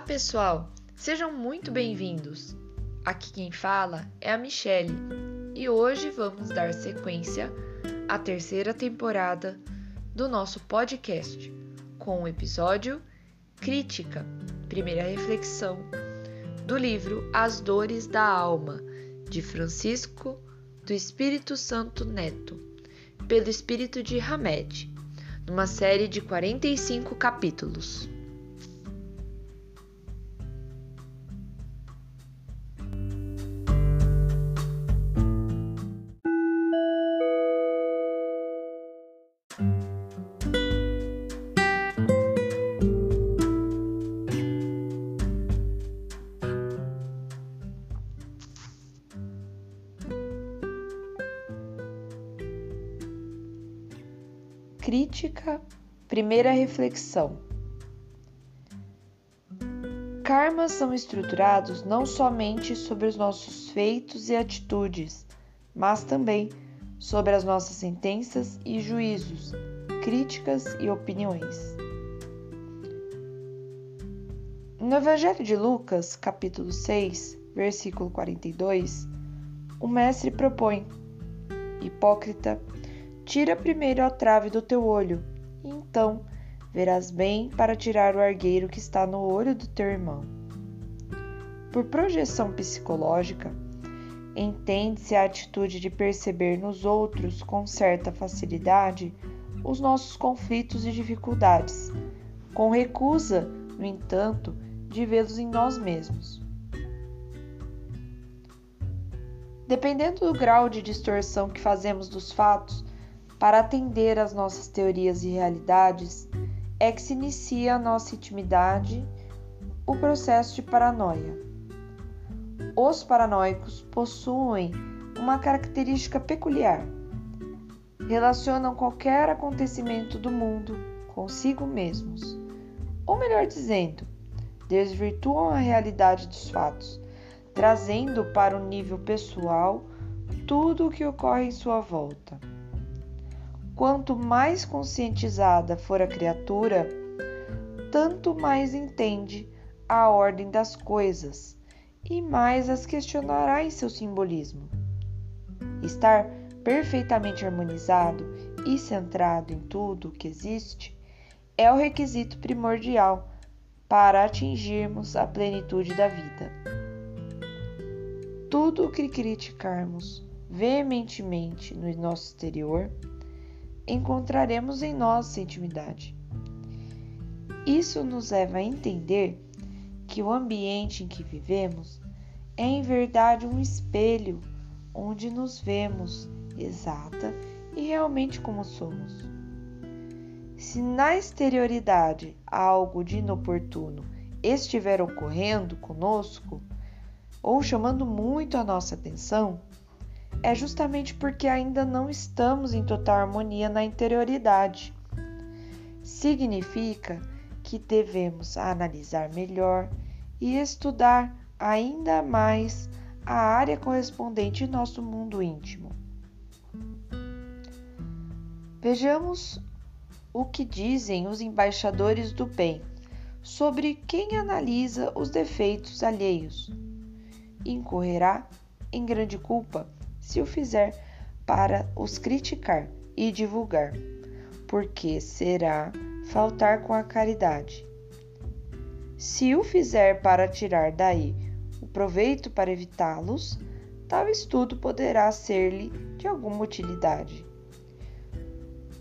pessoal, sejam muito bem-vindos. Aqui quem fala é a Michele e hoje vamos dar sequência à terceira temporada do nosso podcast com o episódio Crítica, primeira reflexão do livro As Dores da Alma de Francisco do Espírito Santo Neto, pelo Espírito de Hamed, numa série de 45 capítulos. Crítica, primeira reflexão. Karmas são estruturados não somente sobre os nossos feitos e atitudes, mas também sobre as nossas sentenças e juízos, críticas e opiniões. No Evangelho de Lucas, capítulo 6, versículo 42, o mestre propõe: Hipócrita, Tira primeiro a trave do teu olho, e então verás bem para tirar o argueiro que está no olho do teu irmão. Por projeção psicológica, entende-se a atitude de perceber nos outros com certa facilidade os nossos conflitos e dificuldades, com recusa, no entanto, de vê-los em nós mesmos. Dependendo do grau de distorção que fazemos dos fatos, para atender às nossas teorias e realidades, é que se inicia a nossa intimidade, o processo de paranoia. Os paranoicos possuem uma característica peculiar. Relacionam qualquer acontecimento do mundo consigo mesmos, ou melhor dizendo, desvirtuam a realidade dos fatos, trazendo para o nível pessoal tudo o que ocorre em sua volta. Quanto mais conscientizada for a criatura, tanto mais entende a ordem das coisas e mais as questionará em seu simbolismo. Estar perfeitamente harmonizado e centrado em tudo o que existe é o requisito primordial para atingirmos a plenitude da vida. Tudo o que criticarmos veementemente no nosso exterior encontraremos em nossa intimidade. Isso nos leva a entender que o ambiente em que vivemos é em verdade um espelho onde nos vemos exata e realmente como somos. Se na exterioridade algo de inoportuno estiver ocorrendo conosco ou chamando muito a nossa atenção, é justamente porque ainda não estamos em total harmonia na interioridade. Significa que devemos analisar melhor e estudar ainda mais a área correspondente em nosso mundo íntimo. Vejamos o que dizem os embaixadores do bem sobre quem analisa os defeitos alheios. Incorrerá em grande culpa se o fizer para os criticar e divulgar, porque será faltar com a caridade. Se o fizer para tirar daí o proveito para evitá-los, tal estudo poderá ser-lhe de alguma utilidade.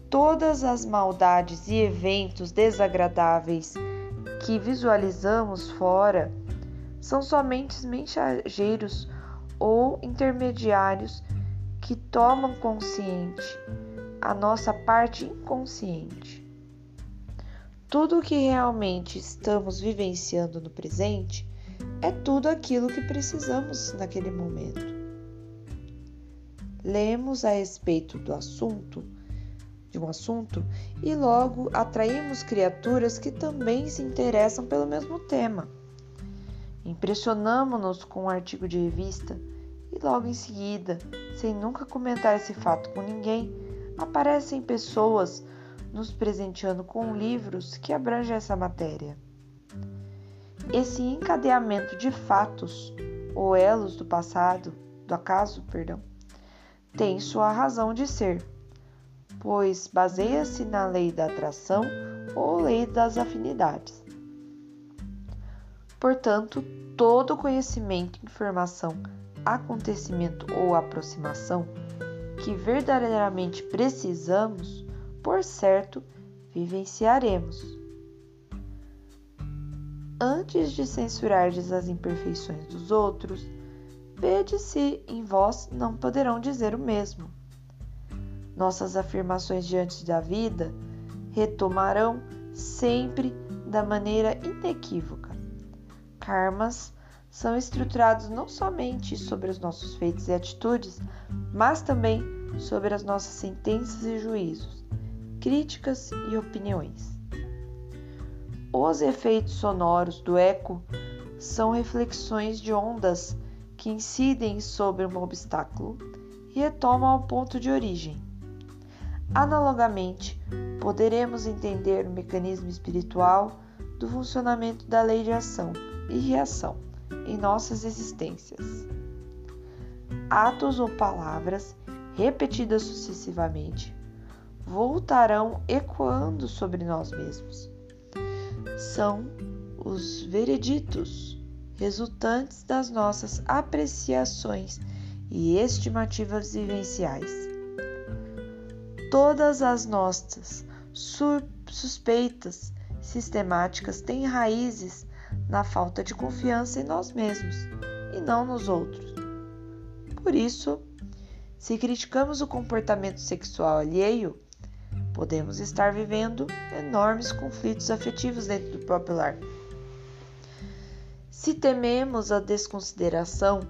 Todas as maldades e eventos desagradáveis que visualizamos fora são somente mensageiros ou intermediários que tomam consciente a nossa parte inconsciente. Tudo o que realmente estamos vivenciando no presente é tudo aquilo que precisamos naquele momento. Lemos a respeito do assunto, de um assunto, e logo atraímos criaturas que também se interessam pelo mesmo tema. Impressionamos-nos com um artigo de revista e logo em seguida, sem nunca comentar esse fato com ninguém, aparecem pessoas nos presenteando com livros que abrangem essa matéria. esse encadeamento de fatos ou elos do passado, do acaso, perdão, tem sua razão de ser, pois baseia-se na lei da atração ou lei das afinidades. Portanto, todo conhecimento, informação, acontecimento ou aproximação que verdadeiramente precisamos, por certo, vivenciaremos. Antes de censurardes as imperfeições dos outros, vede se em vós não poderão dizer o mesmo. Nossas afirmações diante da vida retomarão sempre da maneira inequívoca. Karmas são estruturados não somente sobre os nossos feitos e atitudes, mas também sobre as nossas sentenças e juízos, críticas e opiniões. Os efeitos sonoros do eco são reflexões de ondas que incidem sobre um obstáculo e retomam ao ponto de origem. Analogamente, poderemos entender o mecanismo espiritual do funcionamento da lei de ação e reação em nossas existências. Atos ou palavras repetidas sucessivamente voltarão ecoando sobre nós mesmos são os vereditos resultantes das nossas apreciações e estimativas vivenciais. Todas as nossas suspeitas sistemáticas têm raízes na falta de confiança em nós mesmos e não nos outros. Por isso, se criticamos o comportamento sexual alheio, podemos estar vivendo enormes conflitos afetivos dentro do próprio lar. Se tememos a desconsideração,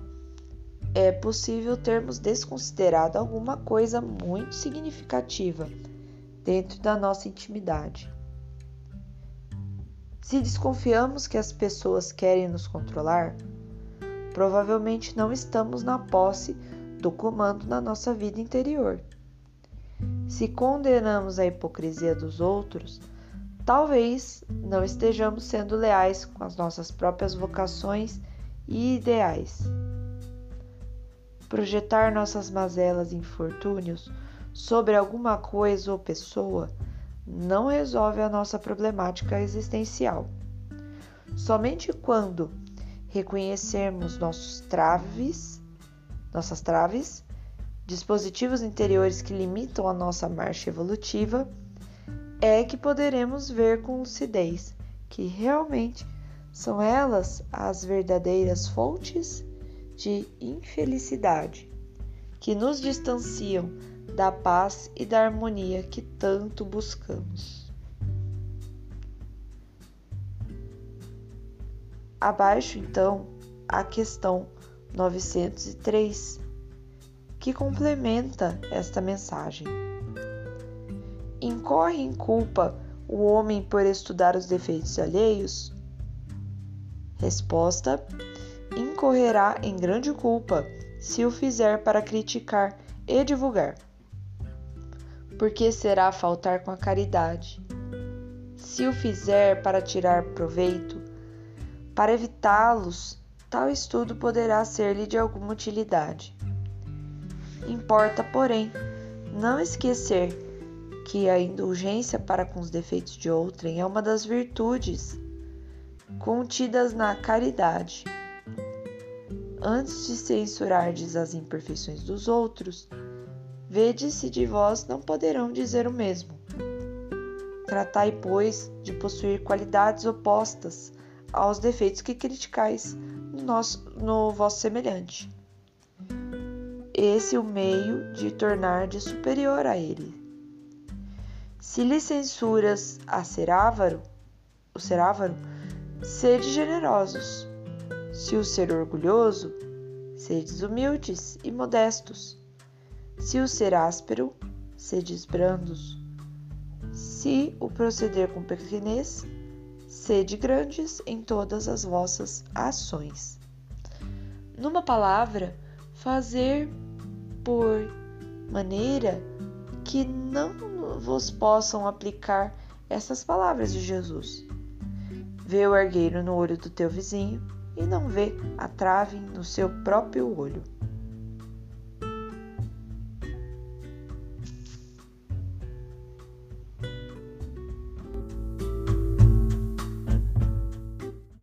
é possível termos desconsiderado alguma coisa muito significativa dentro da nossa intimidade. Se desconfiamos que as pessoas querem nos controlar, provavelmente não estamos na posse do comando na nossa vida interior. Se condenamos a hipocrisia dos outros, talvez não estejamos sendo leais com as nossas próprias vocações e ideais. Projetar nossas mazelas e infortúnios sobre alguma coisa ou pessoa não resolve a nossa problemática existencial. Somente quando reconhecermos nossos traves, nossas traves dispositivos interiores que limitam a nossa marcha evolutiva, é que poderemos ver com lucidez que realmente são elas as verdadeiras fontes de infelicidade que nos distanciam da paz e da harmonia que tanto buscamos. Abaixo, então, a questão 903 que complementa esta mensagem. Incorre em culpa o homem por estudar os defeitos alheios? Resposta: incorrerá em grande culpa se o fizer para criticar e divulgar. Porque será faltar com a caridade. Se o fizer para tirar proveito, para evitá-los, tal estudo poderá ser-lhe de alguma utilidade. Importa, porém, não esquecer que a indulgência para com os defeitos de outrem é uma das virtudes contidas na caridade. Antes de censurardes as imperfeições dos outros, vede se de vós não poderão dizer o mesmo. Tratai, pois, de possuir qualidades opostas aos defeitos que criticais no, nosso, no vosso semelhante esse o meio de tornar de superior a ele. Se lhe censuras a ser ávaro, o ser ávaro, sede generosos. Se o ser orgulhoso, sedes humildes e modestos. Se o ser áspero, sedes brandos. Se o proceder com pequenez, sede grandes em todas as vossas ações. Numa palavra, fazer por maneira que não vos possam aplicar essas palavras de Jesus. Vê o argueiro no olho do teu vizinho e não vê a trave no seu próprio olho.